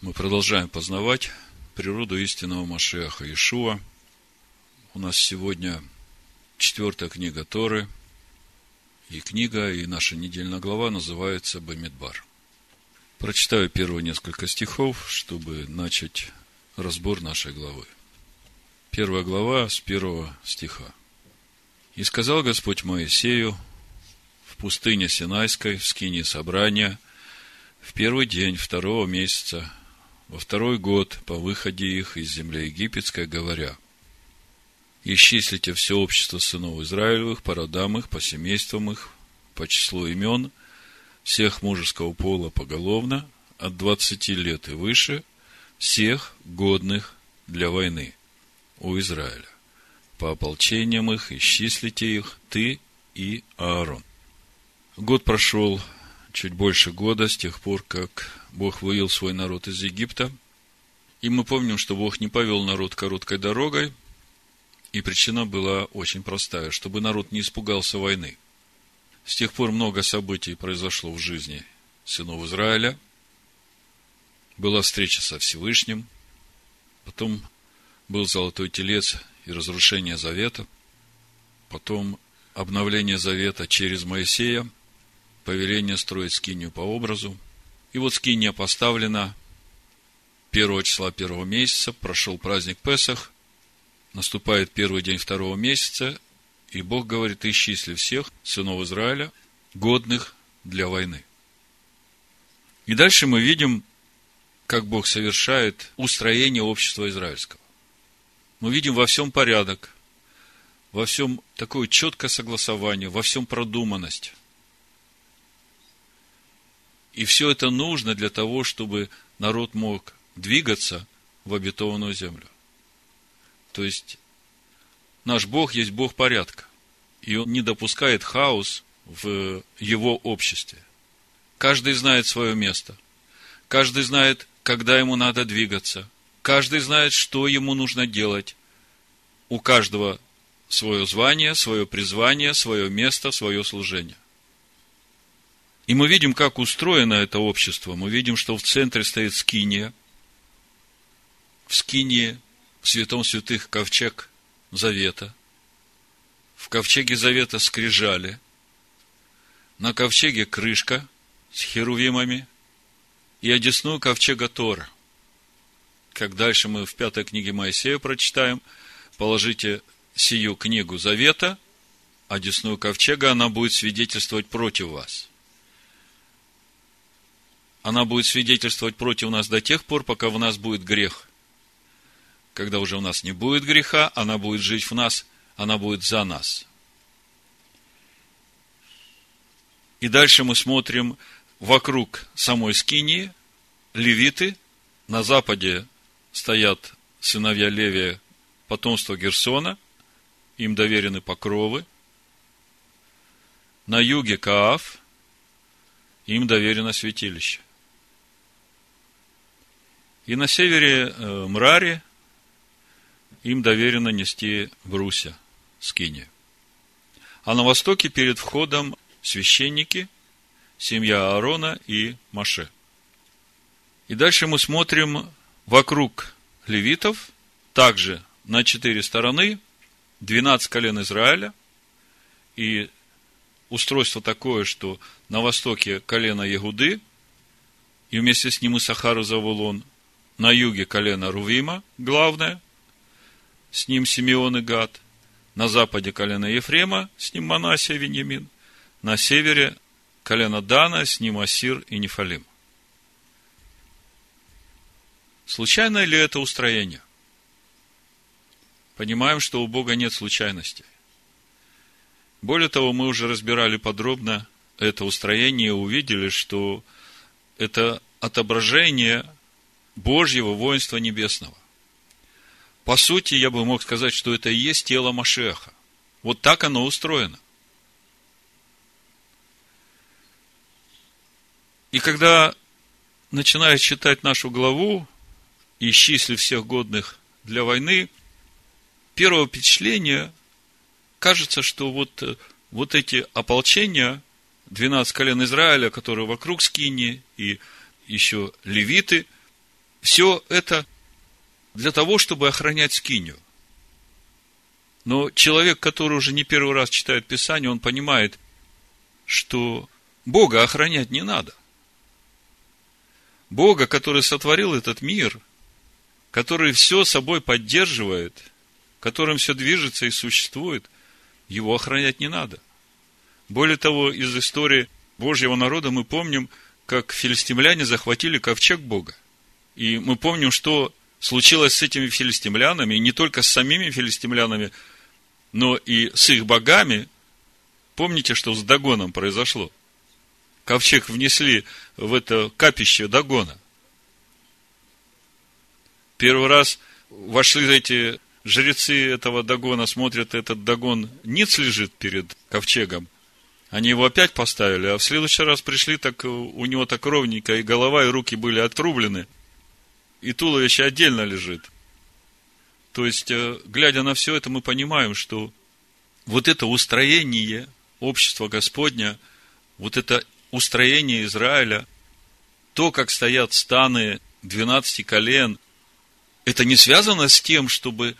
Мы продолжаем познавать природу истинного Машеха Ишуа. У нас сегодня четвертая книга Торы, и книга, и наша недельная глава называется Бамидбар. Прочитаю первые несколько стихов, чтобы начать разбор нашей главы. Первая глава с первого стиха. «И сказал Господь Моисею в пустыне Синайской, в скине собрания, в первый день второго месяца во второй год по выходе их из земли египетской, говоря, «Исчислите все общество сынов Израилевых по родам их, по семействам их, по числу имен, всех мужеского пола поголовно, от двадцати лет и выше, всех годных для войны у Израиля. По ополчениям их исчислите их, ты и Аарон». Год прошел, чуть больше года с тех пор, как Бог вывел свой народ из Египта. И мы помним, что Бог не повел народ короткой дорогой, и причина была очень простая, чтобы народ не испугался войны. С тех пор много событий произошло в жизни сынов Израиля. Была встреча со Всевышним, потом был золотой телец и разрушение завета, потом обновление завета через Моисея, повеление строить скинию по образу – и вот скиния поставлена первого числа первого месяца, прошел праздник Песах, наступает первый день второго месяца, и Бог говорит, исчисли всех сынов Израиля, годных для войны. И дальше мы видим, как Бог совершает устроение общества израильского. Мы видим во всем порядок, во всем такое четкое согласование, во всем продуманность. И все это нужно для того, чтобы народ мог двигаться в обетованную землю. То есть, наш Бог есть Бог порядка. И Он не допускает хаос в Его обществе. Каждый знает свое место. Каждый знает, когда ему надо двигаться. Каждый знает, что ему нужно делать. У каждого свое звание, свое призвание, свое место, свое служение. И мы видим, как устроено это общество. Мы видим, что в центре стоит скиния. В скинии, в святом святых, ковчег завета. В ковчеге завета скрижали. На ковчеге крышка с херувимами. И одесную ковчега Тора. Как дальше мы в пятой книге Моисея прочитаем, положите сию книгу завета, одесную ковчега, она будет свидетельствовать против вас – она будет свидетельствовать против нас до тех пор, пока в нас будет грех. Когда уже у нас не будет греха, она будет жить в нас, она будет за нас. И дальше мы смотрим вокруг самой Скинии, левиты, на западе стоят сыновья Левия, потомство Герсона, им доверены покровы, на юге Кааф, им доверено святилище. И на севере э, Мрари им доверено нести бруся, скини. А на востоке перед входом священники, семья Аарона и Маше. И дальше мы смотрим вокруг левитов, также на четыре стороны, 12 колен Израиля, и устройство такое, что на востоке колено Ягуды, и вместе с ним и Сахару Завулон, на юге колено Рувима, главное, с ним Симеон и Гад, на западе колено Ефрема, с ним Манасия Веньямин, на севере колено Дана, с ним Асир и Нефалим. Случайно ли это устроение? Понимаем, что у Бога нет случайностей. Более того, мы уже разбирали подробно это устроение и увидели, что это отображение Божьего воинства небесного. По сути, я бы мог сказать, что это и есть тело Машеха. Вот так оно устроено. И когда начинаешь читать нашу главу, исчисли всех годных для войны, первое впечатление кажется, что вот, вот эти ополчения, 12 колен Израиля, которые вокруг Скини, и еще левиты – все это для того, чтобы охранять скинию. Но человек, который уже не первый раз читает Писание, он понимает, что Бога охранять не надо. Бога, который сотворил этот мир, который все собой поддерживает, которым все движется и существует, его охранять не надо. Более того, из истории Божьего народа мы помним, как филистимляне захватили ковчег Бога. И мы помним, что случилось с этими филистимлянами, не только с самими филистимлянами, но и с их богами. Помните, что с Дагоном произошло? Ковчег внесли в это капище Дагона. Первый раз вошли эти жрецы этого Дагона, смотрят, этот Дагон ниц лежит перед ковчегом. Они его опять поставили, а в следующий раз пришли, так у него так ровненько, и голова, и руки были отрублены, и туловище отдельно лежит. То есть, э, глядя на все это, мы понимаем, что вот это устроение общества Господня, вот это устроение Израиля, то, как стоят станы 12 колен, это не связано с тем, чтобы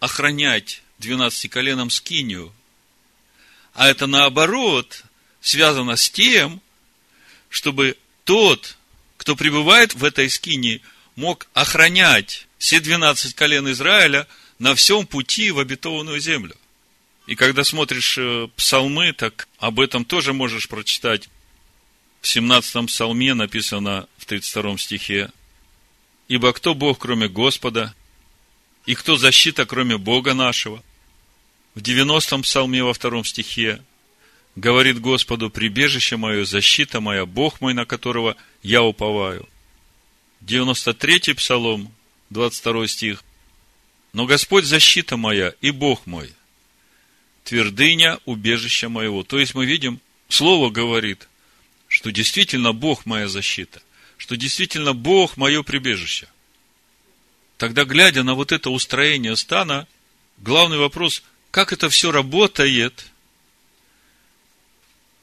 охранять 12 коленам скинию, а это наоборот связано с тем, чтобы тот, кто пребывает в этой скинии, мог охранять все 12 колен Израиля на всем пути в обетованную землю. И когда смотришь э, псалмы, так об этом тоже можешь прочитать. В 17-м псалме написано в 32 стихе, «Ибо кто Бог, кроме Господа, и кто защита, кроме Бога нашего?» В 90-м псалме во втором стихе говорит Господу, «Прибежище мое, защита моя, Бог мой, на которого я уповаю». 93-й псалом, 22 стих. «Но Господь защита моя и Бог мой, твердыня убежища моего. То есть мы видим, Слово говорит, что действительно Бог моя защита, что действительно Бог мое прибежище. Тогда, глядя на вот это устроение стана, главный вопрос, как это все работает,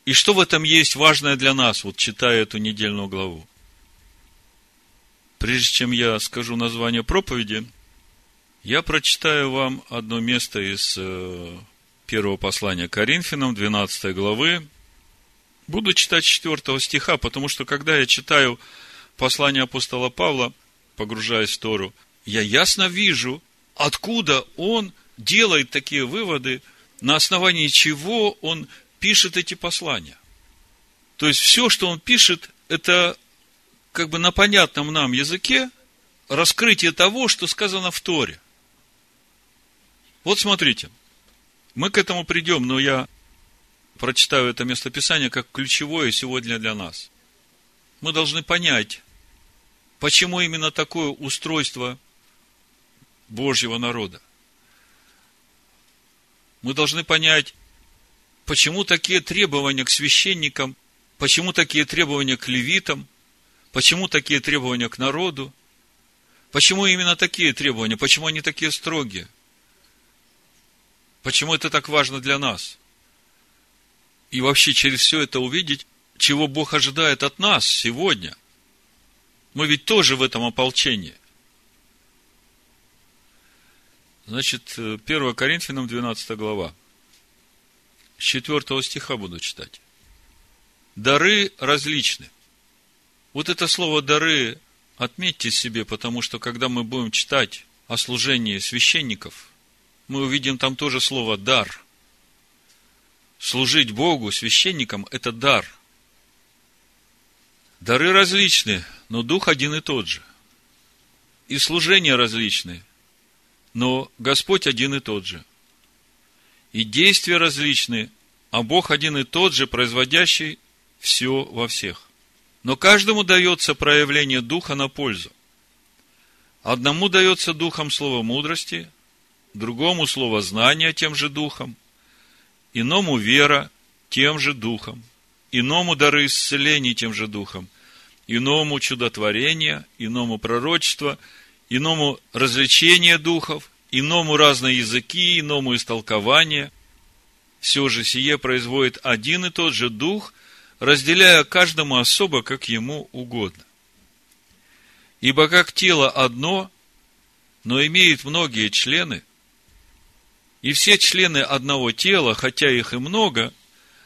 и что в этом есть важное для нас, вот читая эту недельную главу. Прежде чем я скажу название проповеди, я прочитаю вам одно место из э, первого послания Коринфянам, 12 главы. Буду читать 4 стиха, потому что когда я читаю послание апостола Павла, погружаясь в Тору, я ясно вижу, откуда он делает такие выводы, на основании чего он пишет эти послания. То есть все, что он пишет, это как бы на понятном нам языке раскрытие того, что сказано в Торе. Вот смотрите – мы к этому придем, но я прочитаю это местописание как ключевое сегодня для нас. Мы должны понять, почему именно такое устройство Божьего народа. Мы должны понять, почему такие требования к священникам, почему такие требования к левитам, почему такие требования к народу, почему именно такие требования, почему они такие строгие. Почему это так важно для нас? И вообще через все это увидеть, чего Бог ожидает от нас сегодня. Мы ведь тоже в этом ополчении. Значит, 1 Коринфянам 12 глава. С 4 стиха буду читать. Дары различны. Вот это слово «дары» отметьте себе, потому что когда мы будем читать о служении священников – мы увидим там тоже слово «дар». Служить Богу, священникам – это дар. Дары различны, но Дух один и тот же. И служения различны, но Господь один и тот же. И действия различны, а Бог один и тот же, производящий все во всех. Но каждому дается проявление Духа на пользу. Одному дается Духом слово мудрости, другому слово знания тем же духом, иному вера тем же духом, иному дары исцелений тем же духом, иному чудотворение, иному пророчество, иному развлечение духов, иному разные языки, иному истолкование. Все же сие производит один и тот же дух, разделяя каждому особо, как ему угодно. Ибо как тело одно, но имеет многие члены, и все члены одного тела, хотя их и много,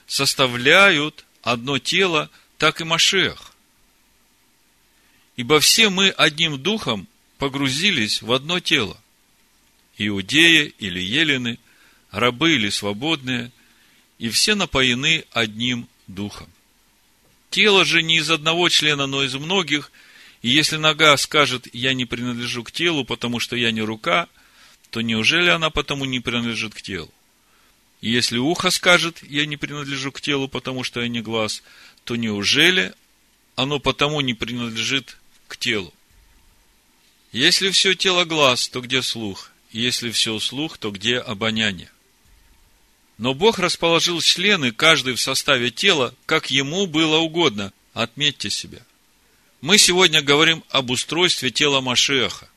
составляют одно тело, так и Машех. Ибо все мы одним духом погрузились в одно тело. Иудеи или елены, рабы или свободные, и все напоены одним духом. Тело же не из одного члена, но из многих, и если нога скажет, я не принадлежу к телу, потому что я не рука, то неужели она потому не принадлежит к телу? И если ухо скажет, я не принадлежу к телу, потому что я не глаз, то неужели оно потому не принадлежит к телу? Если все тело глаз, то где слух? Если все слух, то где обоняние? Но Бог расположил члены, каждый в составе тела, как ему было угодно. Отметьте себя. Мы сегодня говорим об устройстве тела Машеха.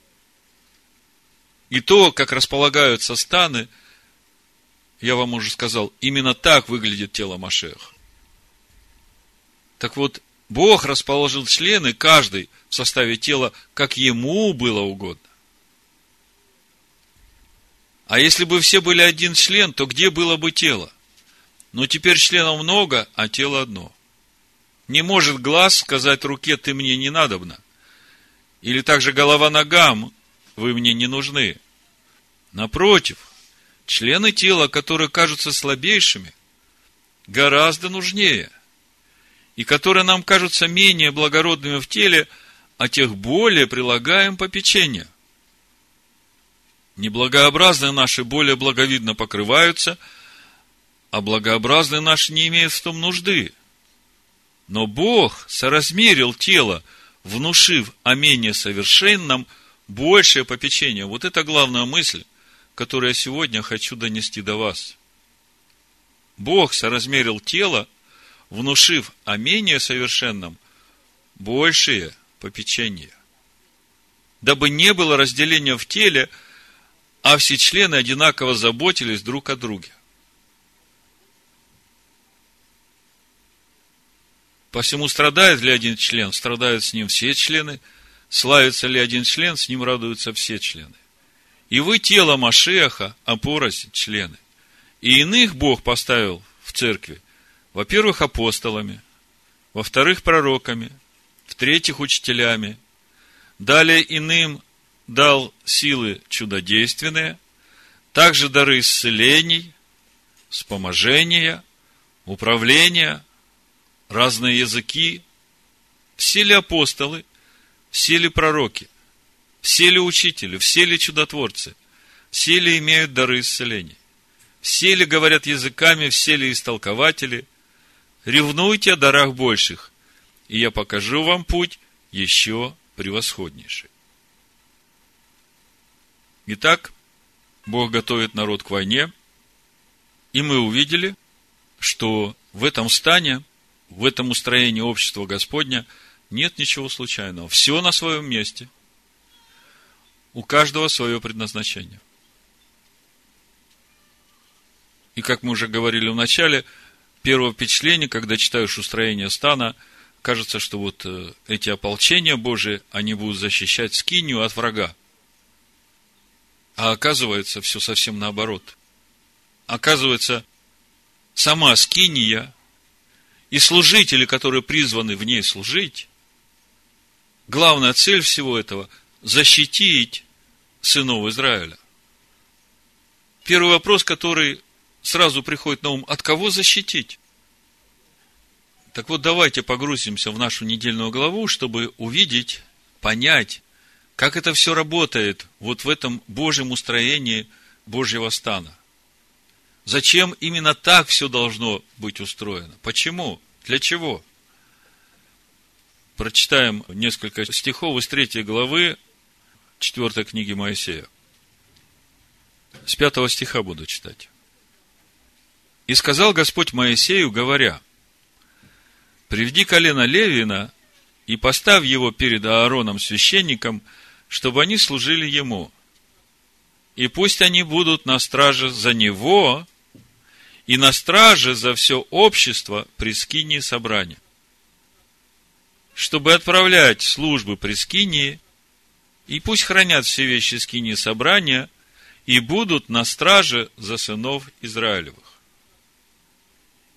И то, как располагаются станы, я вам уже сказал, именно так выглядит тело Машеха. Так вот, Бог расположил члены, каждый в составе тела, как ему было угодно. А если бы все были один член, то где было бы тело? Но теперь членов много, а тело одно. Не может глаз сказать руке, ты мне не надобна. Или также голова ногам, вы мне не нужны. Напротив, члены тела, которые кажутся слабейшими, гораздо нужнее, и которые нам кажутся менее благородными в теле, а тех более прилагаем попечение – Неблагообразные наши более благовидно покрываются, а благообразные наши не имеют в том нужды. Но Бог соразмерил тело, внушив о менее совершенном большее попечение. Вот это главная мысль, которую я сегодня хочу донести до вас. Бог соразмерил тело, внушив о менее совершенном большее попечение. Дабы не было разделения в теле – а все члены одинаково заботились друг о друге. Посему страдает ли один член, страдают с ним все члены, славится ли один член, с ним радуются все члены. И вы тело Машеха, а порость члены. И иных Бог поставил в церкви, во-первых, апостолами, во-вторых, пророками, в-третьих, учителями, далее иным дал силы чудодейственные, также дары исцелений, вспоможения, управления, разные языки. Все ли апостолы, все ли пророки, все ли учители, все ли чудотворцы, все ли имеют дары исцелений, все ли говорят языками, все ли истолкователи. Ревнуйте о дарах больших, и я покажу вам путь еще превосходнейший. Итак, Бог готовит народ к войне, и мы увидели, что в этом стане, в этом устроении общества Господня нет ничего случайного. Все на своем месте. У каждого свое предназначение. И как мы уже говорили в начале, первое впечатление, когда читаешь устроение стана, кажется, что вот э, эти ополчения Божии, они будут защищать скинию от врага. А оказывается, все совсем наоборот. Оказывается, сама скиния и служители, которые призваны в ней служить, главная цель всего этого – защитить сынов Израиля. Первый вопрос, который сразу приходит на ум, от кого защитить? Так вот, давайте погрузимся в нашу недельную главу, чтобы увидеть, понять, как это все работает вот в этом Божьем устроении Божьего стана? Зачем именно так все должно быть устроено? Почему? Для чего? Прочитаем несколько стихов из третьей главы четвертой книги Моисея. С пятого стиха буду читать. «И сказал Господь Моисею, говоря, «Приведи колено Левина и поставь его перед Аароном священником – чтобы они служили ему. И пусть они будут на страже за него и на страже за все общество при скинии собрания. Чтобы отправлять службы при скинии И пусть хранят все вещи скини собрания и будут на страже за сынов Израилевых.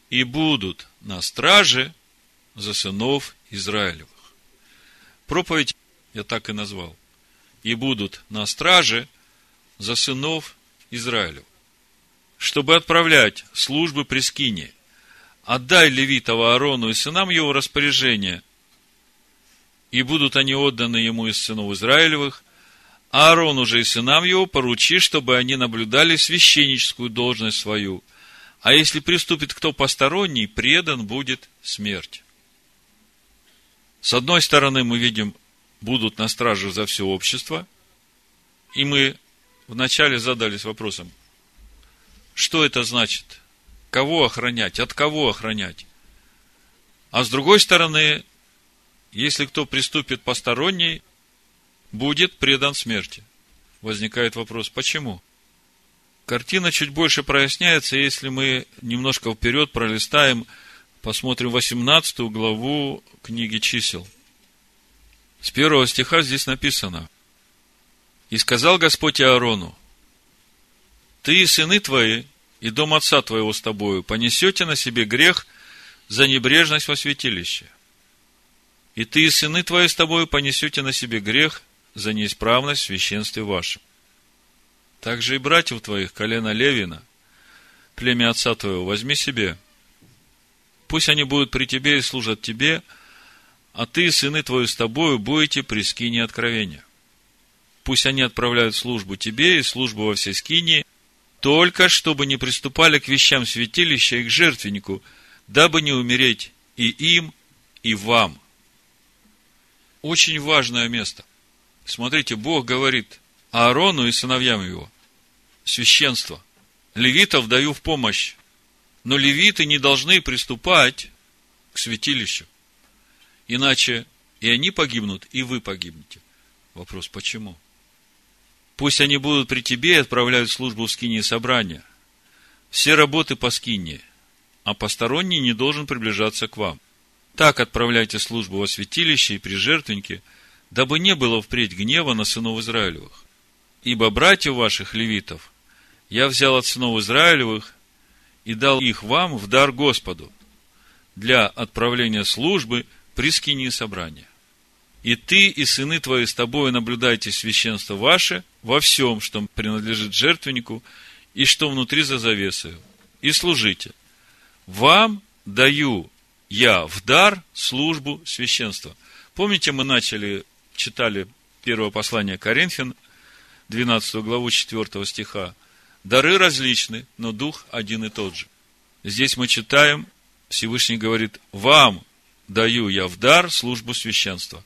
И будут на страже за сынов Израилевых. Проповедь я так и назвал. И будут на страже за сынов Израилевых. Чтобы отправлять службы при скине, отдай левитова Аарону и сынам его распоряжение – и будут они отданы ему из сынов Израилевых, а Аарон уже и сынам его поручи, чтобы они наблюдали священническую должность свою. А если приступит кто посторонний, предан будет смерть. С одной стороны, мы видим, будут на страже за все общество, и мы вначале задались вопросом, что это значит? Кого охранять? От кого охранять? А с другой стороны, если кто приступит посторонний, будет предан смерти. Возникает вопрос, почему? Картина чуть больше проясняется, если мы немножко вперед пролистаем, посмотрим 18 главу книги чисел. С первого стиха здесь написано. «И сказал Господь Аарону, Ты и сыны твои, и дом отца твоего с тобою понесете на себе грех за небрежность во святилище и ты и сыны твои с тобой понесете на себе грех за неисправность в священстве вашем. Также и братьев твоих, колена Левина, племя отца твоего, возьми себе. Пусть они будут при тебе и служат тебе, а ты сыны твои с тобою будете при скине откровения. Пусть они отправляют службу тебе и службу во всей скине, только чтобы не приступали к вещам святилища и к жертвеннику, дабы не умереть и им, и вам – очень важное место. Смотрите, Бог говорит Аарону и сыновьям его, священство. Левитов даю в помощь, но левиты не должны приступать к святилищу. Иначе и они погибнут, и вы погибнете. Вопрос, почему? Пусть они будут при тебе и отправляют службу в скине собрания. Все работы по скине, а посторонний не должен приближаться к вам. Так отправляйте службу во святилище и при жертвеннике, дабы не было впредь гнева на сынов Израилевых. Ибо братьев ваших левитов я взял от сынов Израилевых и дал их вам в дар Господу для отправления службы при скинии собрания. И ты и сыны твои с тобой наблюдайте священство ваше во всем, что принадлежит жертвеннику и что внутри за завесою, и служите. Вам даю я в дар службу священства. Помните, мы начали, читали первое послание Коринфян, 12 главу 4 стиха. Дары различны, но дух один и тот же. Здесь мы читаем, Всевышний говорит, вам даю я в дар службу священства,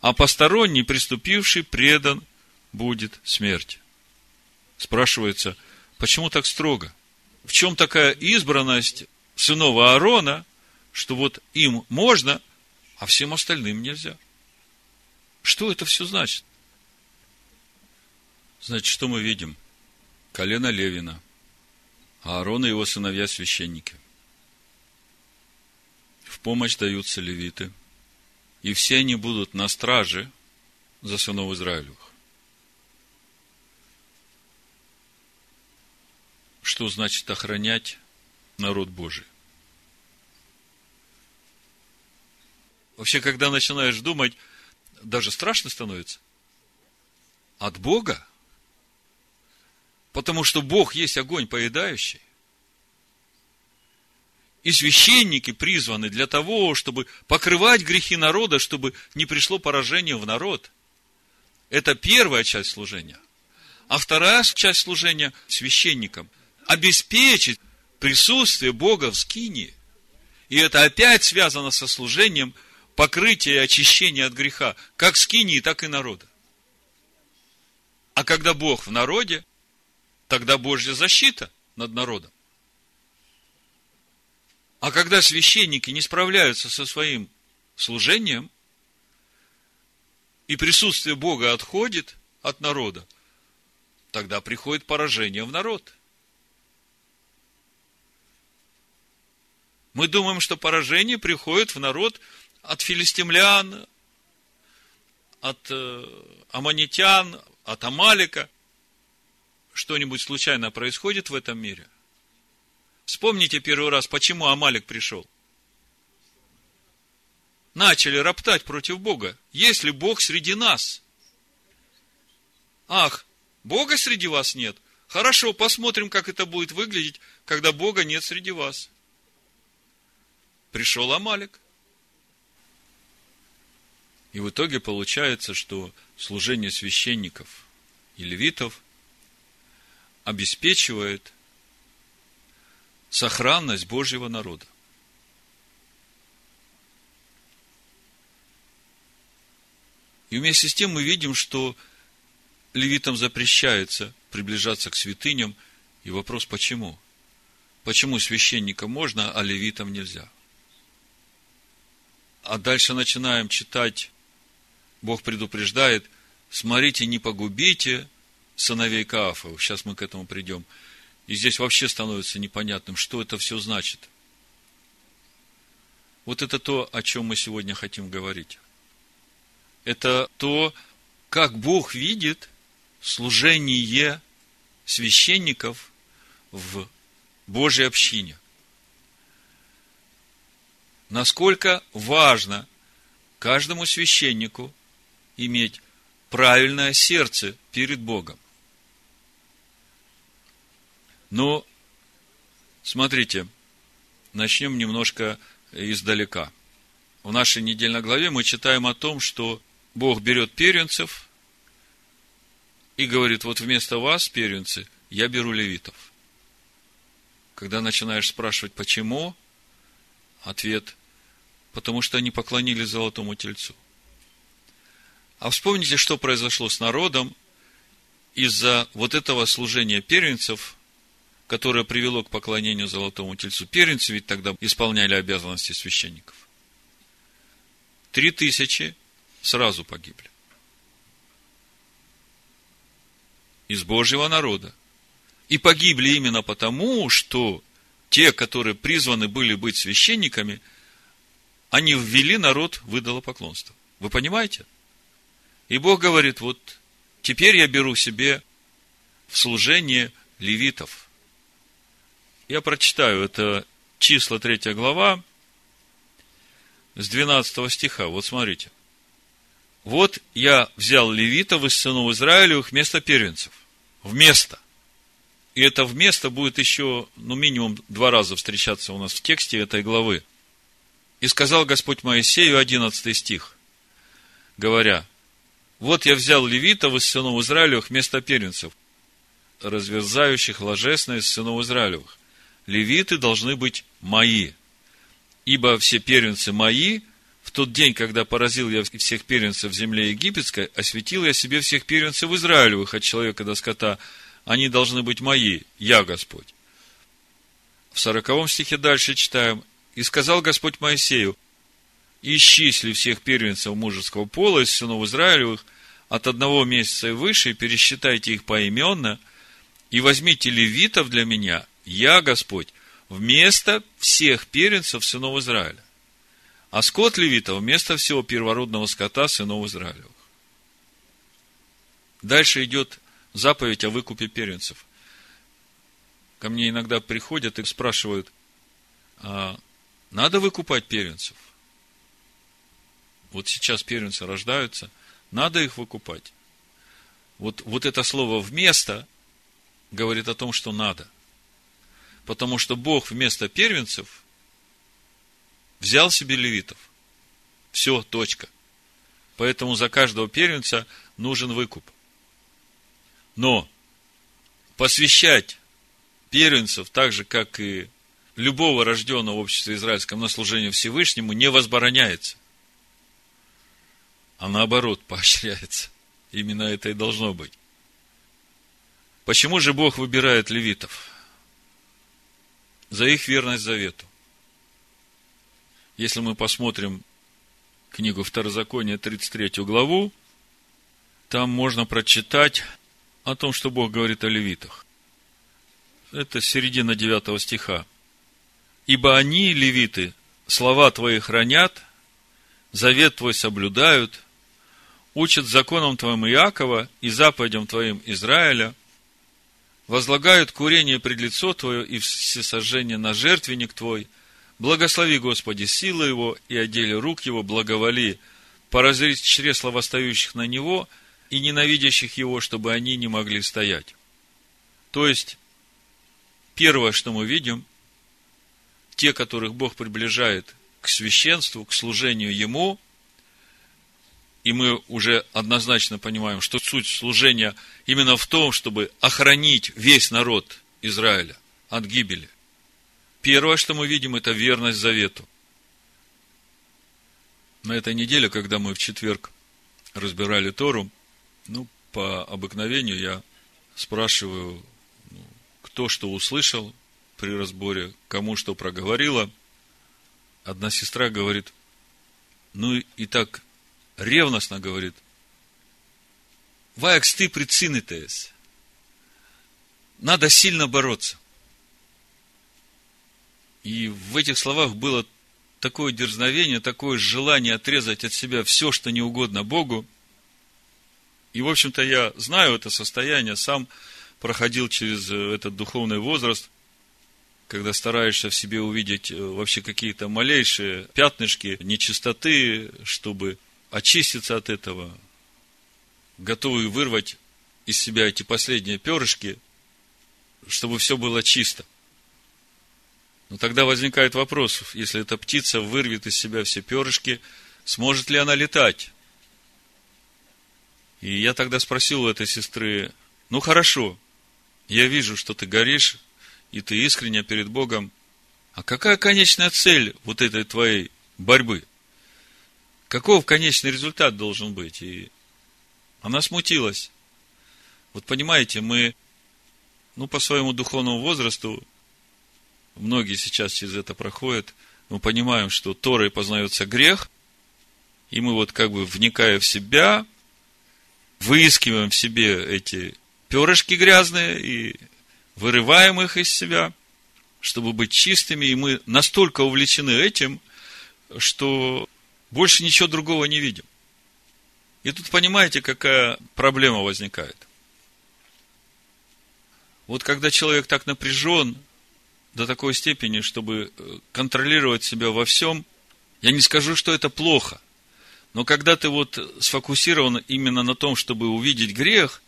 а посторонний, приступивший, предан будет смерти. Спрашивается, почему так строго? В чем такая избранность сынов Аарона – что вот им можно, а всем остальным нельзя. Что это все значит? Значит, что мы видим? Колено Левина, Аарон и его сыновья священники. В помощь даются левиты, и все они будут на страже за сынов Израилевых. Что значит охранять народ Божий? Вообще, когда начинаешь думать, даже страшно становится. От Бога. Потому что Бог есть огонь поедающий. И священники призваны для того, чтобы покрывать грехи народа, чтобы не пришло поражение в народ. Это первая часть служения. А вторая часть служения священникам – обеспечить присутствие Бога в скине. И это опять связано со служением – покрытие и очищение от греха, как скинии, так и народа. А когда Бог в народе, тогда Божья защита над народом. А когда священники не справляются со своим служением, и присутствие Бога отходит от народа, тогда приходит поражение в народ. Мы думаем, что поражение приходит в народ от филистимлян, от э, аманитян, от Амалика, что-нибудь случайно происходит в этом мире? Вспомните первый раз, почему Амалик пришел. Начали роптать против Бога. Есть ли Бог среди нас? Ах, Бога среди вас нет? Хорошо, посмотрим, как это будет выглядеть, когда Бога нет среди вас. Пришел Амалик. И в итоге получается, что служение священников и левитов обеспечивает сохранность Божьего народа. И вместе с тем мы видим, что левитам запрещается приближаться к святыням. И вопрос, почему? Почему священникам можно, а левитам нельзя? А дальше начинаем читать, Бог предупреждает, смотрите, не погубите сыновей Каафов. Сейчас мы к этому придем. И здесь вообще становится непонятным, что это все значит. Вот это то, о чем мы сегодня хотим говорить. Это то, как Бог видит служение священников в Божьей общине. Насколько важно каждому священнику иметь правильное сердце перед Богом. Но, смотрите, начнем немножко издалека. В нашей недельной главе мы читаем о том, что Бог берет первенцев и говорит, вот вместо вас, первенцы, я беру левитов. Когда начинаешь спрашивать, почему, ответ, потому что они поклонились золотому тельцу. А вспомните, что произошло с народом из-за вот этого служения первенцев, которое привело к поклонению золотому тельцу. Первенцы ведь тогда исполняли обязанности священников. Три тысячи сразу погибли. Из Божьего народа. И погибли именно потому, что те, которые призваны были быть священниками, они ввели народ в идолопоклонство. Вы понимаете? И Бог говорит, вот теперь я беру себе в служение левитов. Я прочитаю, это числа 3 глава, с 12 стиха. Вот смотрите. Вот я взял левитов из сынов Израилевых вместо первенцев. Вместо. И это вместо будет еще, ну, минимум два раза встречаться у нас в тексте этой главы. И сказал Господь Моисею, 11 стих, говоря, вот я взял левитов из сынов Израилевых вместо первенцев, разверзающих ложесно из сынов Израилевых. Левиты должны быть мои, ибо все первенцы мои – в тот день, когда поразил я всех первенцев в земле египетской, осветил я себе всех первенцев Израилевых от человека до скота. Они должны быть мои, я Господь. В сороковом стихе дальше читаем. И сказал Господь Моисею, исчисли всех первенцев мужеского пола из сынов Израилевых от одного месяца и выше, и пересчитайте их поименно, и возьмите левитов для меня, я Господь, вместо всех первенцев сынов Израиля а скот левита вместо всего первородного скота сынов Израилевых. Дальше идет заповедь о выкупе первенцев. Ко мне иногда приходят и спрашивают, а надо выкупать первенцев? Вот сейчас первенцы рождаются, надо их выкупать. Вот, вот это слово «вместо» говорит о том, что надо. Потому что Бог вместо первенцев взял себе левитов. Все, точка. Поэтому за каждого первенца нужен выкуп. Но посвящать первенцев, так же, как и любого рожденного в обществе израильском на служение Всевышнему, не возбороняется. А наоборот, поощряется. Именно это и должно быть. Почему же Бог выбирает левитов? За их верность завету. Если мы посмотрим книгу Второзакония, 33 главу, там можно прочитать о том, что Бог говорит о левитах. Это середина 9 стиха. «Ибо они, левиты, слова твои хранят, завет твой соблюдают, учат законом твоим Иакова и заповедям твоим Израиля, возлагают курение пред лицо твое и всесожжение на жертвенник твой, благослови, Господи, силы его и отдели рук его, благоволи, поразрить чресла восстающих на него и ненавидящих его, чтобы они не могли стоять. То есть, первое, что мы видим, те, которых Бог приближает к священству, к служению Ему, и мы уже однозначно понимаем, что суть служения именно в том, чтобы охранить весь народ Израиля от гибели. Первое, что мы видим, это верность завету. На этой неделе, когда мы в четверг разбирали Тору, ну, по обыкновению я спрашиваю, ну, кто что услышал при разборе, кому что проговорила. Одна сестра говорит, ну и так ревностно говорит, Ваякс, ты прицинитесь. Надо сильно бороться. И в этих словах было такое дерзновение, такое желание отрезать от себя все, что не угодно Богу. И, в общем-то, я знаю это состояние, сам проходил через э, этот духовный возраст, когда стараешься в себе увидеть э, вообще какие-то малейшие пятнышки нечистоты, чтобы очиститься от этого, готовы вырвать из себя эти последние перышки, чтобы все было чисто. Но тогда возникает вопрос, если эта птица вырвет из себя все перышки, сможет ли она летать? И я тогда спросил у этой сестры, ну хорошо, я вижу, что ты горишь, и ты искренне перед Богом, а какая конечная цель вот этой твоей борьбы – Каков конечный результат должен быть? И она смутилась. Вот понимаете, мы, ну, по своему духовному возрасту, многие сейчас через это проходят, мы понимаем, что Торой познается грех, и мы вот как бы вникая в себя, выискиваем в себе эти перышки грязные и вырываем их из себя, чтобы быть чистыми, и мы настолько увлечены этим, что больше ничего другого не видим. И тут понимаете, какая проблема возникает. Вот когда человек так напряжен до такой степени, чтобы э, контролировать себя во всем, я не скажу, что это плохо. Но когда ты вот сфокусирован именно на том, чтобы увидеть грех,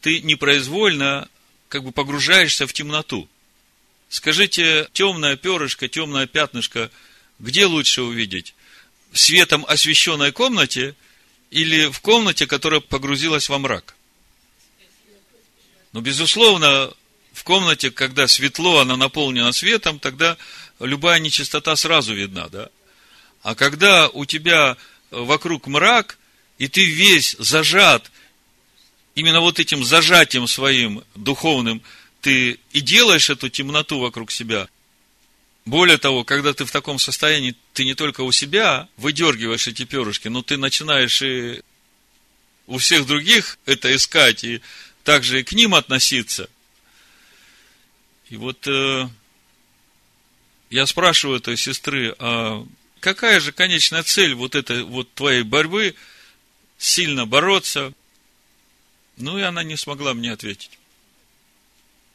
ты непроизвольно как бы погружаешься в темноту. Скажите, темное перышко, темное пятнышко, где лучше увидеть? Светом освещенной комнате или в комнате, которая погрузилась во мрак? Но, безусловно, в комнате, когда светло, она наполнена светом, тогда любая нечистота сразу видна, да? А когда у тебя вокруг мрак, и ты весь зажат, именно вот этим зажатием своим духовным, ты и делаешь эту темноту вокруг себя – более того, когда ты в таком состоянии, ты не только у себя выдергиваешь эти перышки, но ты начинаешь и у всех других это искать, и также и к ним относиться. И вот э, я спрашиваю этой сестры, а какая же конечная цель вот этой вот твоей борьбы, сильно бороться? Ну, и она не смогла мне ответить.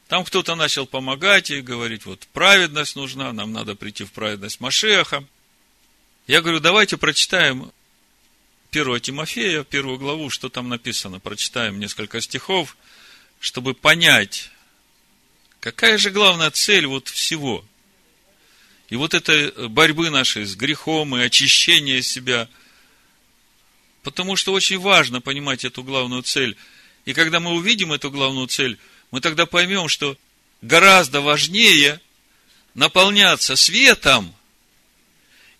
Там кто-то начал помогать и говорить, вот праведность нужна, нам надо прийти в праведность Машеха. Я говорю, давайте прочитаем 1 Тимофея, первую главу, что там написано. Прочитаем несколько стихов, чтобы понять, какая же главная цель вот всего. И вот этой борьбы нашей с грехом и очищения себя. Потому что очень важно понимать эту главную цель. И когда мы увидим эту главную цель – мы тогда поймем, что гораздо важнее наполняться светом.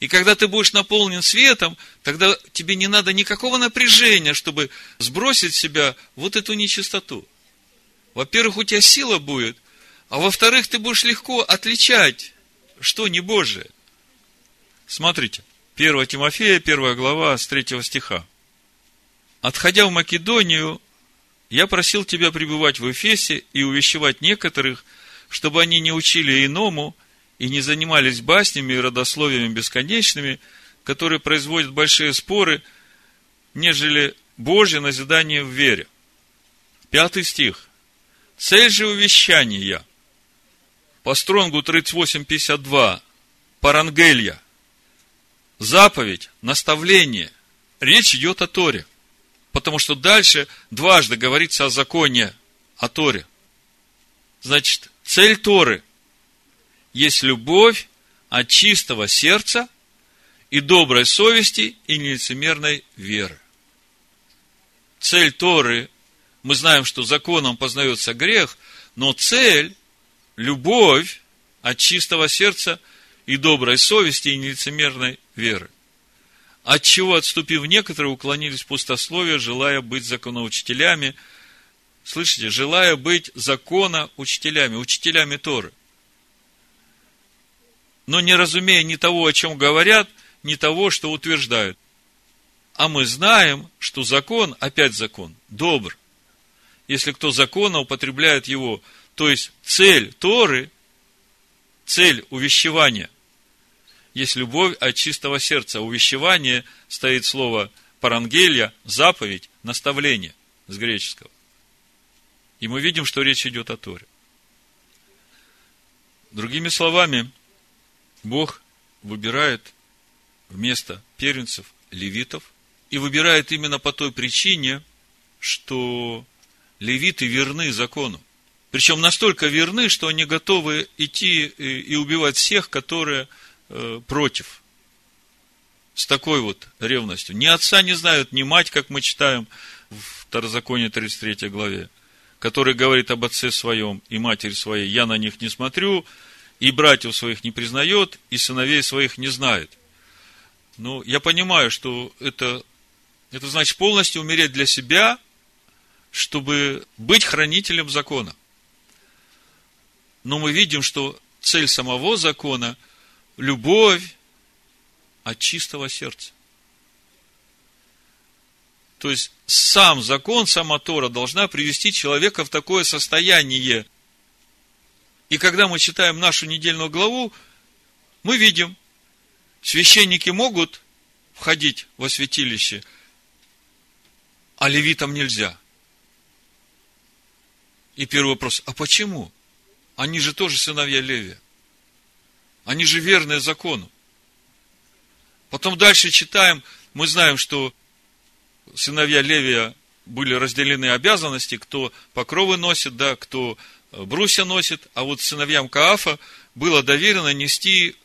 И когда ты будешь наполнен светом, тогда тебе не надо никакого напряжения, чтобы сбросить с себя вот эту нечистоту. Во-первых, у тебя сила будет, а во-вторых, ты будешь легко отличать, что не Божие. Смотрите, 1 Тимофея, 1 глава, с 3 стиха. Отходя в Македонию, я просил тебя пребывать в Эфесе и увещевать некоторых, чтобы они не учили иному и не занимались баснями и родословиями бесконечными, которые производят большие споры, нежели Божье назидание в вере. Пятый стих. Цель же увещания. По стронгу 38.52. Парангелья. Заповедь, наставление. Речь идет о Торе. Потому что дальше дважды говорится о законе, о Торе. Значит, цель Торы есть любовь от чистого сердца и доброй совести и нелицемерной веры. Цель Торы, мы знаем, что законом познается грех, но цель – любовь от чистого сердца и доброй совести и нелицемерной веры. От чего, отступив некоторые, уклонились в пустословие, желая быть законоучителями. Слышите, желая быть закона учителями, учителями Торы. Но не разумея ни того, о чем говорят, ни того, что утверждают. А мы знаем, что закон, опять закон, добр. Если кто закона употребляет его, то есть цель Торы, цель увещевания, есть любовь от чистого сердца. Увещевание стоит слово парангелия, заповедь, наставление с греческого. И мы видим, что речь идет о Торе. Другими словами, Бог выбирает вместо первенцев левитов и выбирает именно по той причине, что левиты верны закону. Причем настолько верны, что они готовы идти и убивать всех, которые против. С такой вот ревностью. Ни отца не знают, ни мать, как мы читаем в Второзаконии 33 главе, который говорит об отце своем и матери своей, я на них не смотрю, и братьев своих не признает, и сыновей своих не знает. Ну, я понимаю, что это, это значит полностью умереть для себя, чтобы быть хранителем закона. Но мы видим, что цель самого закона – любовь от чистого сердца. То есть, сам закон, сама Тора должна привести человека в такое состояние. И когда мы читаем нашу недельную главу, мы видим, священники могут входить во святилище, а левитам нельзя. И первый вопрос, а почему? Они же тоже сыновья Левия. Они же верные закону. Потом дальше читаем, мы знаем, что сыновья Левия были разделены обязанности, кто покровы носит, да, кто э, брусья носит, а вот сыновьям Каафа было доверено нести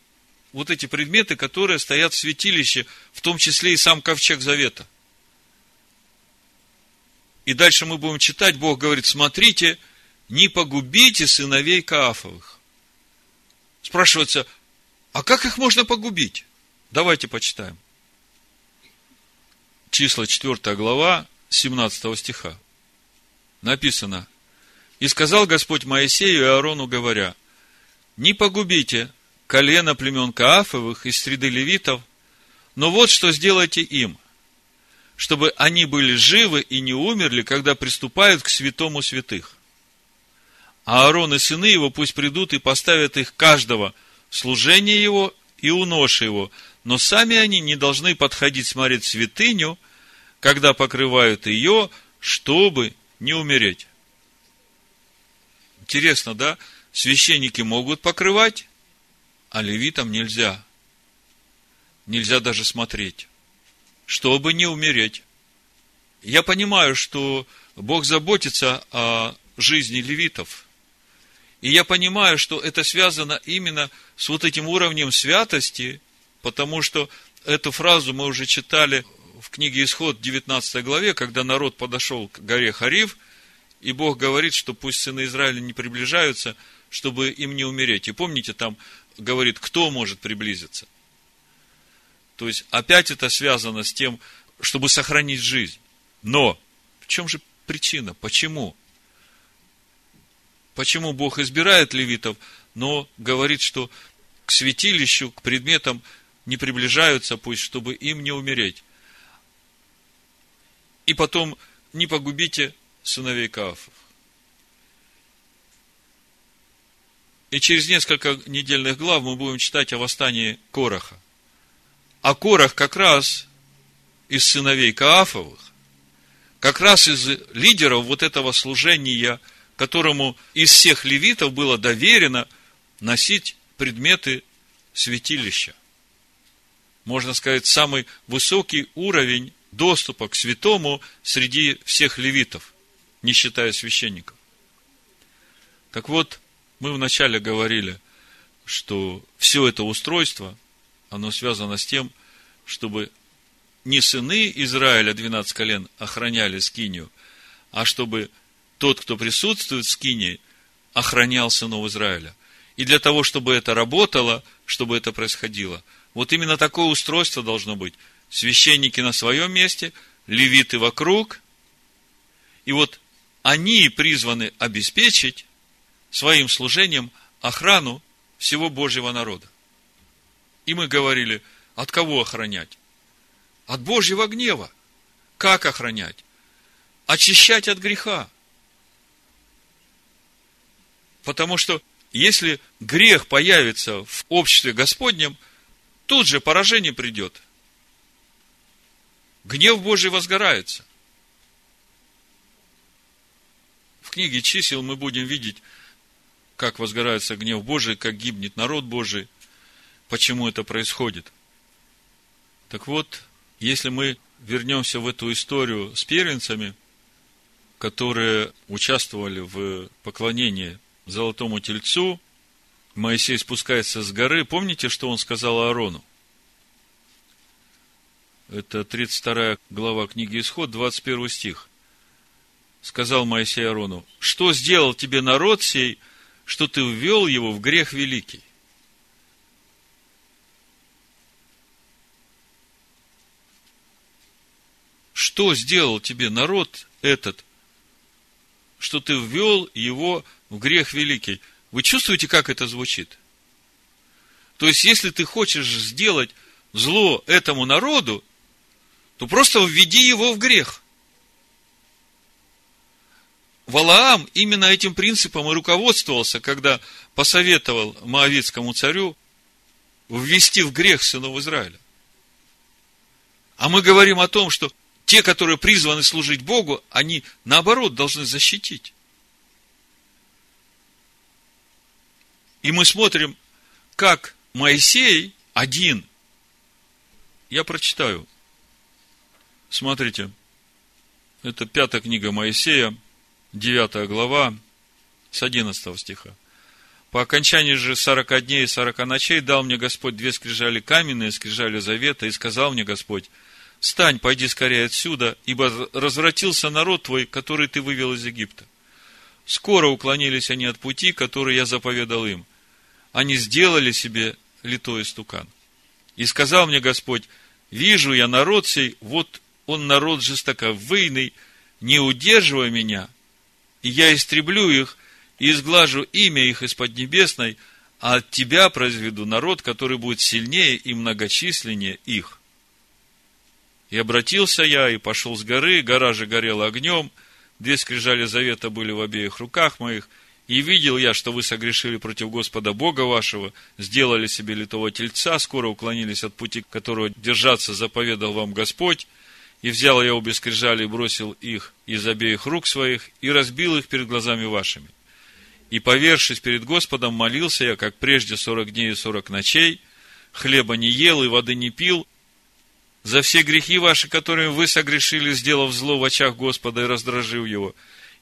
вот эти предметы, которые стоят в святилище, в том числе и сам ковчег завета. И дальше мы будем читать, Бог говорит, смотрите, не погубите сыновей Каафовых. Спрашивается, а как их можно погубить? Давайте почитаем. Числа 4 глава, 17 стиха. Написано, «И сказал Господь Моисею и Аарону, говоря, не погубите колено племен Каафовых из среды левитов, но вот что сделайте им, чтобы они были живы и не умерли, когда приступают к святому святых. А Аарон и сыны его пусть придут и поставят их каждого служение его и уноша его, но сами они не должны подходить смотреть святыню, когда покрывают ее, чтобы не умереть. Интересно, да? Священники могут покрывать, а левитам нельзя. Нельзя даже смотреть, чтобы не умереть. Я понимаю, что Бог заботится о жизни левитов – и я понимаю, что это связано именно с вот этим уровнем святости, потому что эту фразу мы уже читали в книге Исход 19 главе, когда народ подошел к горе Харив, и Бог говорит, что пусть сыны Израиля не приближаются, чтобы им не умереть. И помните, там говорит, кто может приблизиться. То есть, опять это связано с тем, чтобы сохранить жизнь. Но, в чем же причина? Почему? Почему Бог избирает левитов, но говорит, что к святилищу, к предметам не приближаются, пусть, чтобы им не умереть. И потом не погубите сыновей Каафов. И через несколько недельных глав мы будем читать о восстании Короха. А Корах как раз из сыновей Каафовых, как раз из лидеров вот этого служения, которому из всех левитов было доверено носить предметы святилища. Можно сказать, самый высокий уровень доступа к святому среди всех левитов, не считая священников. Так вот, мы вначале говорили, что все это устройство, оно связано с тем, чтобы не сыны Израиля, 12 колен, охраняли скинию, а чтобы тот, кто присутствует в скинии, охранял сынов Израиля. И для того, чтобы это работало, чтобы это происходило, вот именно такое устройство должно быть. Священники на своем месте, левиты вокруг. И вот они призваны обеспечить своим служением охрану всего Божьего народа. И мы говорили, от кого охранять? От Божьего гнева. Как охранять? Очищать от греха. Потому что если грех появится в обществе Господнем, тут же поражение придет. Гнев Божий возгорается. В книге чисел мы будем видеть, как возгорается гнев Божий, как гибнет народ Божий, почему это происходит. Так вот, если мы вернемся в эту историю с первенцами, которые участвовали в поклонении золотому тельцу, Моисей спускается с горы. Помните, что он сказал Аарону? Это 32 глава книги Исход, 21 стих. Сказал Моисей Аарону, что сделал тебе народ сей, что ты ввел его в грех великий? что сделал тебе народ этот, что ты ввел его грех великий. Вы чувствуете, как это звучит? То есть, если ты хочешь сделать зло этому народу, то просто введи его в грех. Валаам именно этим принципом и руководствовался, когда посоветовал Моавицкому царю ввести в грех сынов Израиля. А мы говорим о том, что те, которые призваны служить Богу, они, наоборот, должны защитить. И мы смотрим, как Моисей один, я прочитаю, смотрите, это пятая книга Моисея, девятая глава, с одиннадцатого стиха. По окончании же сорока дней и сорока ночей дал мне Господь две скрижали каменные, скрижали завета, и сказал мне Господь, Встань, пойди скорее отсюда, ибо развратился народ твой, который ты вывел из Египта. Скоро уклонились они от пути, который я заповедал им. Они сделали себе литой стукан. И сказал мне Господь, вижу я народ сей, вот он народ жестоковыйный, не удерживая меня, и я истреблю их, и изглажу имя их из Поднебесной, а от тебя произведу народ, который будет сильнее и многочисленнее их. И обратился я, и пошел с горы, гора же горела огнем, две скрижали завета были в обеих руках моих, и видел я, что вы согрешили против Господа Бога вашего, сделали себе литого тельца, скоро уклонились от пути, которого держаться заповедал вам Господь, и взял я обе скрижали и бросил их из обеих рук своих, и разбил их перед глазами вашими. И, повершись перед Господом, молился я, как прежде, сорок дней и сорок ночей, хлеба не ел и воды не пил, за все грехи ваши, которые вы согрешили, сделав зло в очах Господа и раздражив его.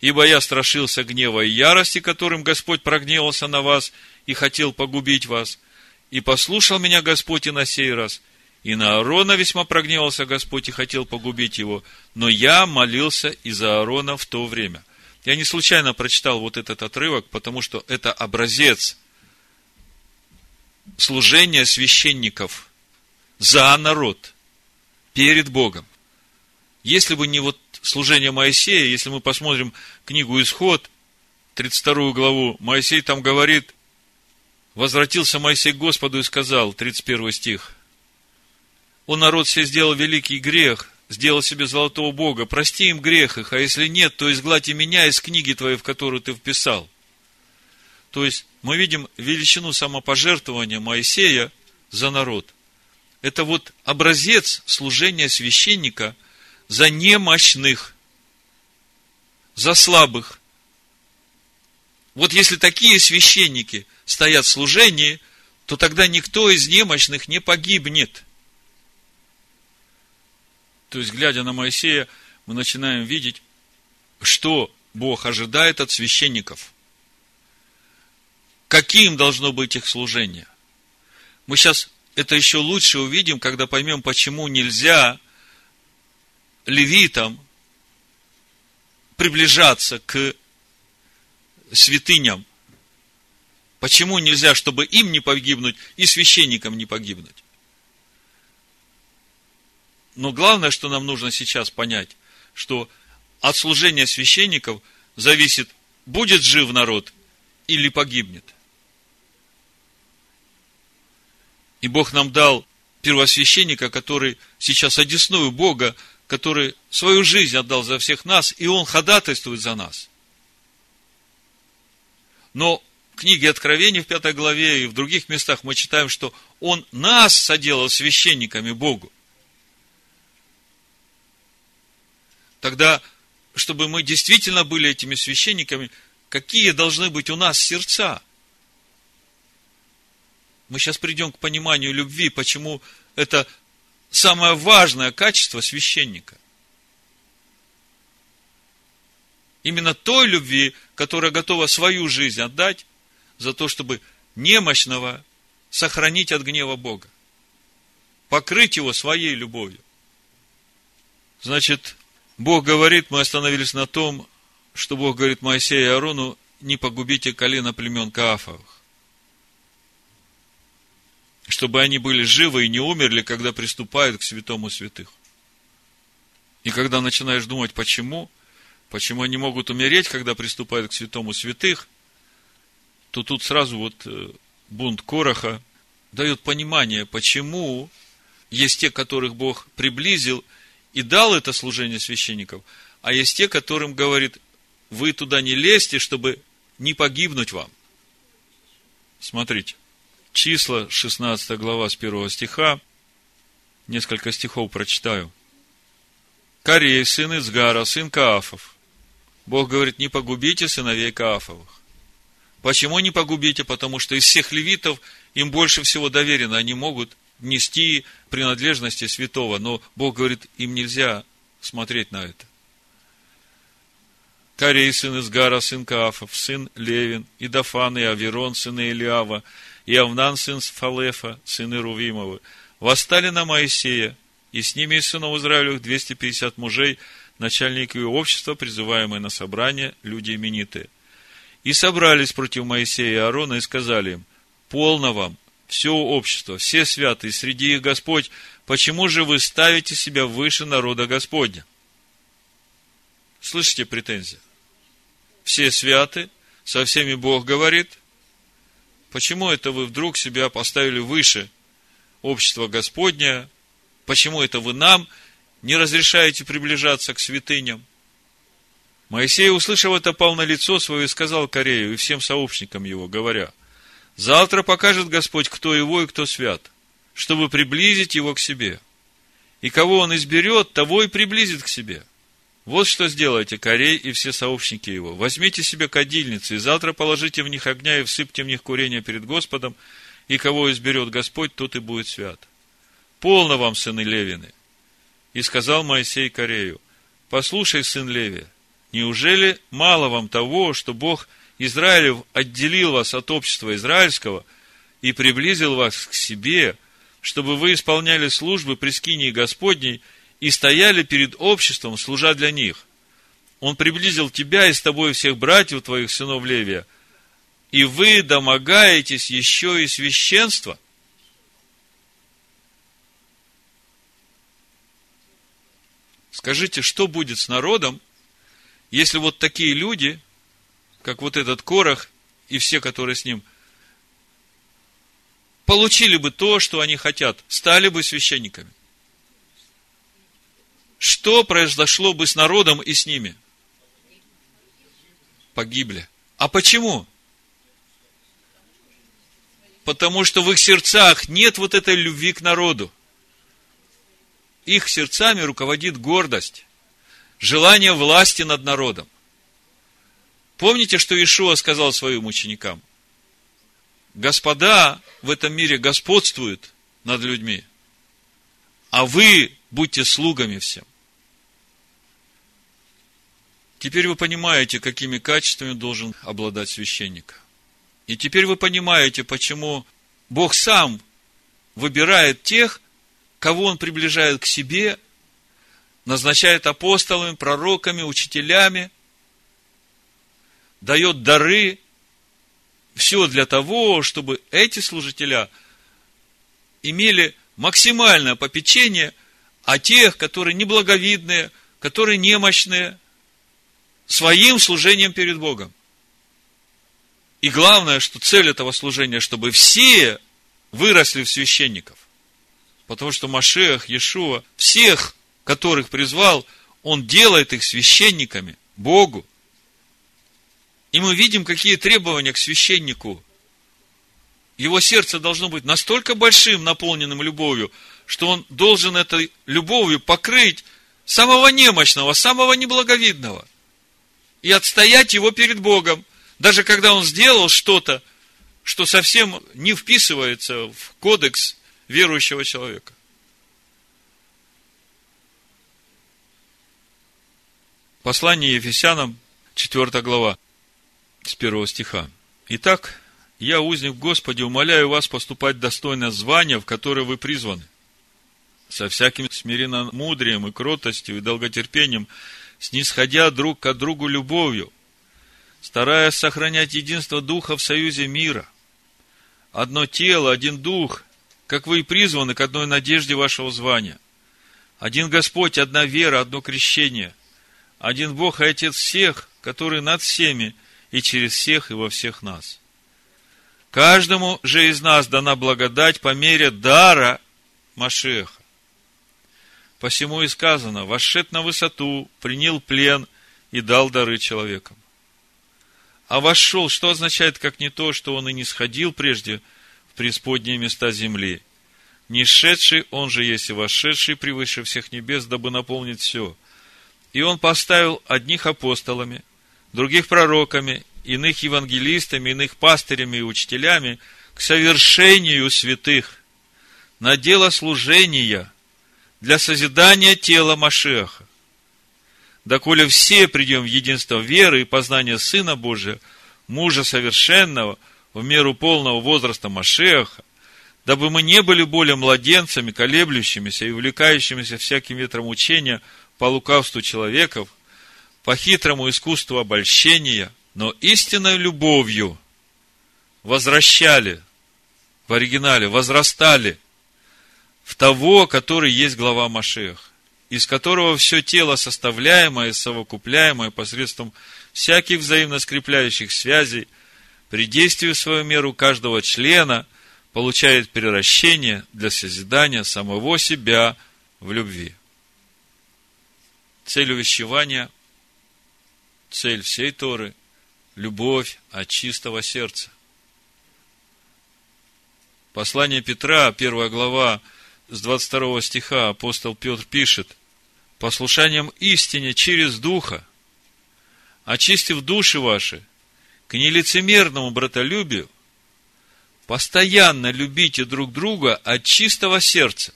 Ибо я страшился гнева и ярости, которым Господь прогневался на вас и хотел погубить вас. И послушал меня Господь и на сей раз. И на Аарона весьма прогневался Господь и хотел погубить его. Но я молился из-за Аарона в то время. Я не случайно прочитал вот этот отрывок, потому что это образец служения священников за народ – перед Богом. Если бы не вот служение Моисея, если мы посмотрим книгу Исход, 32 главу, Моисей там говорит, возвратился Моисей к Господу и сказал, 31 стих, «Он народ все сделал великий грех, сделал себе золотого Бога, прости им грех их, а если нет, то изгладь и меня из книги твоей, в которую ты вписал». То есть, мы видим величину самопожертвования Моисея за народ – это вот образец служения священника за немощных. за слабых. Вот если такие священники стоят в служении, то тогда никто из немощных не погибнет. То есть, глядя на Моисея, мы начинаем видеть, что Бог ожидает от священников. Каким должно быть их служение? Мы сейчас это еще лучше увидим, когда поймем, почему нельзя левитам приближаться к святыням. Почему нельзя, чтобы им не погибнуть и священникам не погибнуть? Но главное, что нам нужно сейчас понять, что от служения священников зависит, будет жив народ или погибнет. И Бог нам дал первосвященника, который сейчас одесную Бога, который свою жизнь отдал за всех нас, и Он ходатайствует за нас. Но в книге Откровений в пятой главе и в других местах мы читаем, что Он нас соделал священниками Богу. Тогда, чтобы мы действительно были этими священниками, какие должны быть у нас сердца – мы сейчас придем к пониманию любви, почему это самое важное качество священника. Именно той любви, которая готова свою жизнь отдать за то, чтобы немощного сохранить от гнева Бога. Покрыть его своей любовью. Значит, Бог говорит, мы остановились на том, что Бог говорит Моисею и Аарону, не погубите колено племен Каафовых чтобы они были живы и не умерли, когда приступают к святому святых. И когда начинаешь думать, почему, почему они могут умереть, когда приступают к святому святых, то тут сразу вот э, бунт Короха дает понимание, почему есть те, которых Бог приблизил и дал это служение священников, а есть те, которым говорит, вы туда не лезьте, чтобы не погибнуть вам. Смотрите. Числа, 16 глава с 1 стиха. Несколько стихов прочитаю. Корей, сын Изгара, сын Каафов. Бог говорит, не погубите сыновей Каафовых. Почему не погубите? Потому что из всех левитов им больше всего доверено. Они могут нести принадлежности святого. Но Бог говорит, им нельзя смотреть на это. Корей, сын Изгара, сын Каафов, сын Левин, и Дафан, и Аверон, сын Илиава, и Авнан, сын Фалефа, сын Ирувимовы, восстали на Моисея, и с ними из сынов Израилевых 250 мужей, начальники общества, призываемые на собрание, люди именитые. И собрались против Моисея и Аарона и сказали им, полно вам, все общество, все святые, среди их Господь, почему же вы ставите себя выше народа Господня? Слышите претензии? Все святы, со всеми Бог говорит, Почему это вы вдруг себя поставили выше общества Господня? Почему это вы нам не разрешаете приближаться к святыням? Моисей, услышав это, пал на лицо свое и сказал Корею и всем сообщникам его, говоря, «Завтра покажет Господь, кто его и кто свят, чтобы приблизить его к себе. И кого он изберет, того и приблизит к себе. Вот что сделайте, Корей и все сообщники его. Возьмите себе кадильницы, и завтра положите в них огня и всыпьте в них курение перед Господом, и кого изберет Господь, тот и будет свят. Полно вам, сыны Левины. И сказал Моисей Корею, послушай, сын Левия, неужели мало вам того, что Бог Израилев отделил вас от общества израильского и приблизил вас к себе, чтобы вы исполняли службы при скинии Господней – и стояли перед обществом, служа для них. Он приблизил тебя и с тобой всех братьев твоих, сынов Левия, и вы домогаетесь еще и священства. Скажите, что будет с народом, если вот такие люди, как вот этот Корах и все, которые с ним, получили бы то, что они хотят, стали бы священниками? Что произошло бы с народом и с ними? Погибли. А почему? Потому что в их сердцах нет вот этой любви к народу. Их сердцами руководит гордость, желание власти над народом. Помните, что Ишуа сказал своим ученикам? Господа в этом мире господствуют над людьми, а вы будьте слугами всем. Теперь вы понимаете, какими качествами должен обладать священник. И теперь вы понимаете, почему Бог сам выбирает тех, кого Он приближает к себе, назначает апостолами, пророками, учителями, дает дары, все для того, чтобы эти служителя имели максимальное попечение о тех, которые неблаговидные, которые немощные, своим служением перед Богом. И главное, что цель этого служения, чтобы все выросли в священников. Потому что Машех, Иешуа, всех, которых призвал, он делает их священниками Богу. И мы видим, какие требования к священнику. Его сердце должно быть настолько большим, наполненным любовью, что он должен этой любовью покрыть самого немощного, самого неблаговидного – и отстоять его перед Богом, даже когда он сделал что-то, что совсем не вписывается в кодекс верующего человека. Послание Ефесянам, 4 глава, с 1 стиха. Итак, я, узник в Господе, умоляю вас поступать достойно звания, в которое вы призваны, со всяким смиренно мудрием и кротостью и долготерпением, снисходя друг к другу любовью, стараясь сохранять единство Духа в союзе мира. Одно тело, один Дух, как вы и призваны к одной надежде вашего звания. Один Господь, одна вера, одно крещение. Один Бог и Отец всех, который над всеми и через всех и во всех нас. Каждому же из нас дана благодать по мере дара Машеха. Посему и сказано, вошед на высоту, принял плен и дал дары человекам. А вошел, что означает, как не то, что он и не сходил прежде в преисподние места земли. Не шедший, он же есть и вошедший превыше всех небес, дабы наполнить все. И он поставил одних апостолами, других пророками, иных евангелистами, иных пастырями и учителями к совершению святых, на дело служения – для созидания тела Машеха. Доколе все придем в единство веры и познания Сына Божия, мужа совершенного, в меру полного возраста Машеха, дабы мы не были более младенцами, колеблющимися и увлекающимися всяким ветром учения по лукавству человеков, по хитрому искусству обольщения, но истинной любовью возвращали, в оригинале, возрастали – в того, который есть глава Машех, из которого все тело составляемое, совокупляемое посредством всяких взаимно скрепляющих связей, при действии в свою меру каждого члена получает превращение для созидания самого себя в любви. Цель увещевания, цель всей Торы – любовь от чистого сердца. Послание Петра, первая глава, с 22 стиха апостол Петр пишет, послушанием истине через Духа, очистив души ваши к нелицемерному братолюбию, постоянно любите друг друга от чистого сердца,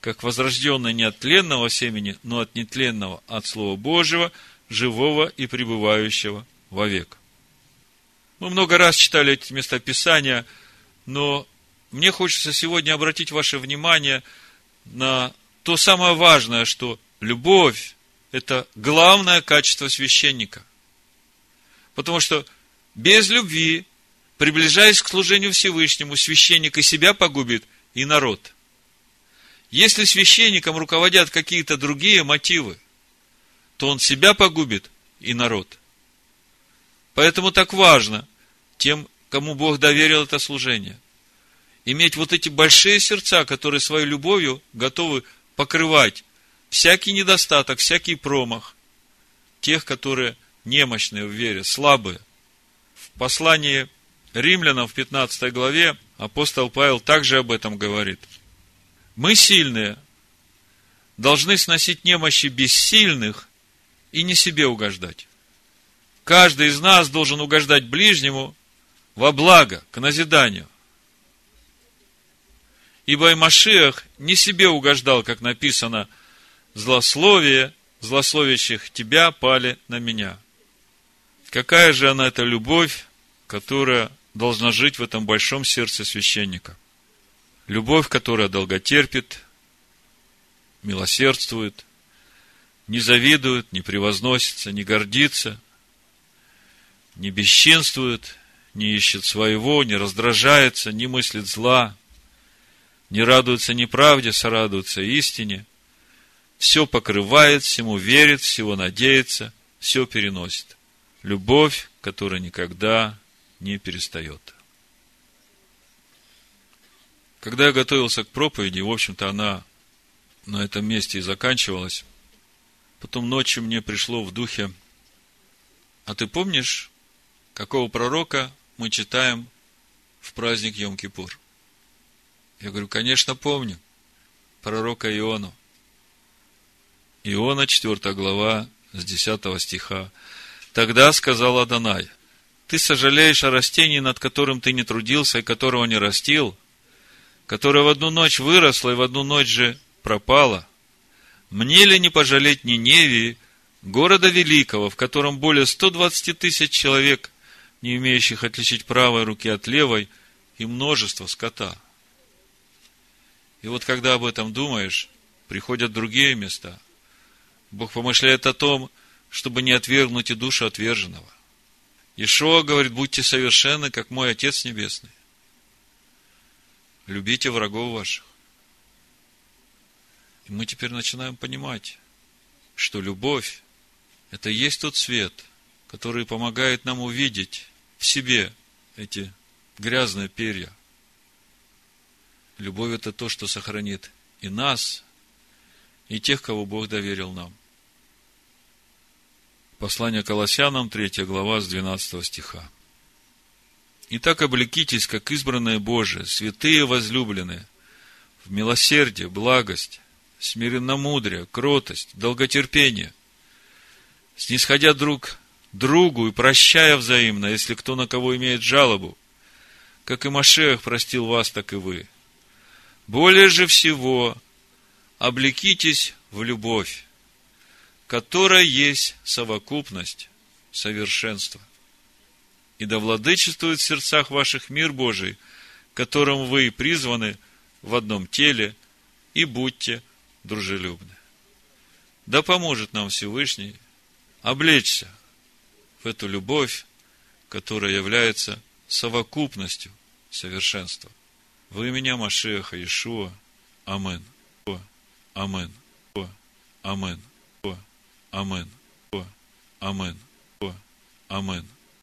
как возрожденные не от тленного семени, но от нетленного, от Слова Божьего, живого и пребывающего вовек. Мы много раз читали эти места Писания, но мне хочется сегодня обратить ваше внимание на то самое важное, что любовь – это главное качество священника. Потому что без любви, приближаясь к служению Всевышнему, священник и себя погубит, и народ. Если священником руководят какие-то другие мотивы, то он себя погубит и народ. Поэтому так важно тем, кому Бог доверил это служение иметь вот эти большие сердца, которые своей любовью готовы покрывать всякий недостаток, всякий промах тех, которые немощные в вере, слабые. В послании римлянам в 15 главе апостол Павел также об этом говорит. Мы сильные, должны сносить немощи бессильных и не себе угождать. Каждый из нас должен угождать ближнему во благо, к назиданию. Ибо и Машиах не себе угождал, как написано, злословие, злословящих тебя пали на меня. Какая же она эта любовь, которая должна жить в этом большом сердце священника? Любовь, которая долготерпит, милосердствует, не завидует, не превозносится, не гордится, не бесчинствует, не ищет своего, не раздражается, не мыслит зла, не радуется неправде, сорадуется истине, все покрывает, всему верит, всего надеется, все переносит. Любовь, которая никогда не перестает. Когда я готовился к проповеди, в общем-то, она на этом месте и заканчивалась. Потом ночью мне пришло в духе, а ты помнишь, какого пророка мы читаем в праздник Йом-Кипур? Я говорю, конечно, помню. Пророка Иону. Иона, 4 глава, с 10 стиха. Тогда сказал Адонай, ты сожалеешь о растении, над которым ты не трудился и которого не растил, которое в одну ночь выросло и в одну ночь же пропало. Мне ли не пожалеть Ниневии, города великого, в котором более 120 тысяч человек, не имеющих отличить правой руки от левой, и множество скота – и вот когда об этом думаешь, приходят другие места. Бог помышляет о том, чтобы не отвергнуть и душу отверженного. Ишуа говорит, будьте совершенны, как мой Отец Небесный. Любите врагов ваших. И мы теперь начинаем понимать, что любовь – это и есть тот свет, который помогает нам увидеть в себе эти грязные перья – Любовь – это то, что сохранит и нас, и тех, кого Бог доверил нам. Послание Колоссянам, 3 глава, с 12 стиха. Итак, облекитесь, как избранные Божие, святые возлюбленные, в милосердие, благость, смиренномудрие, кротость, долготерпение, снисходя друг другу и прощая взаимно, если кто на кого имеет жалобу, как и Машех простил вас, так и вы. Более же всего облекитесь в любовь, которая есть совокупность совершенства. И да владычествует в сердцах ваших мир Божий, которым вы призваны в одном теле, и будьте дружелюбны. Да поможет нам Всевышний облечься в эту любовь, которая является совокупностью совершенства. Во имя Машеха Ишуа. Амен. Амен. Амен. Амен. Амен. Амен.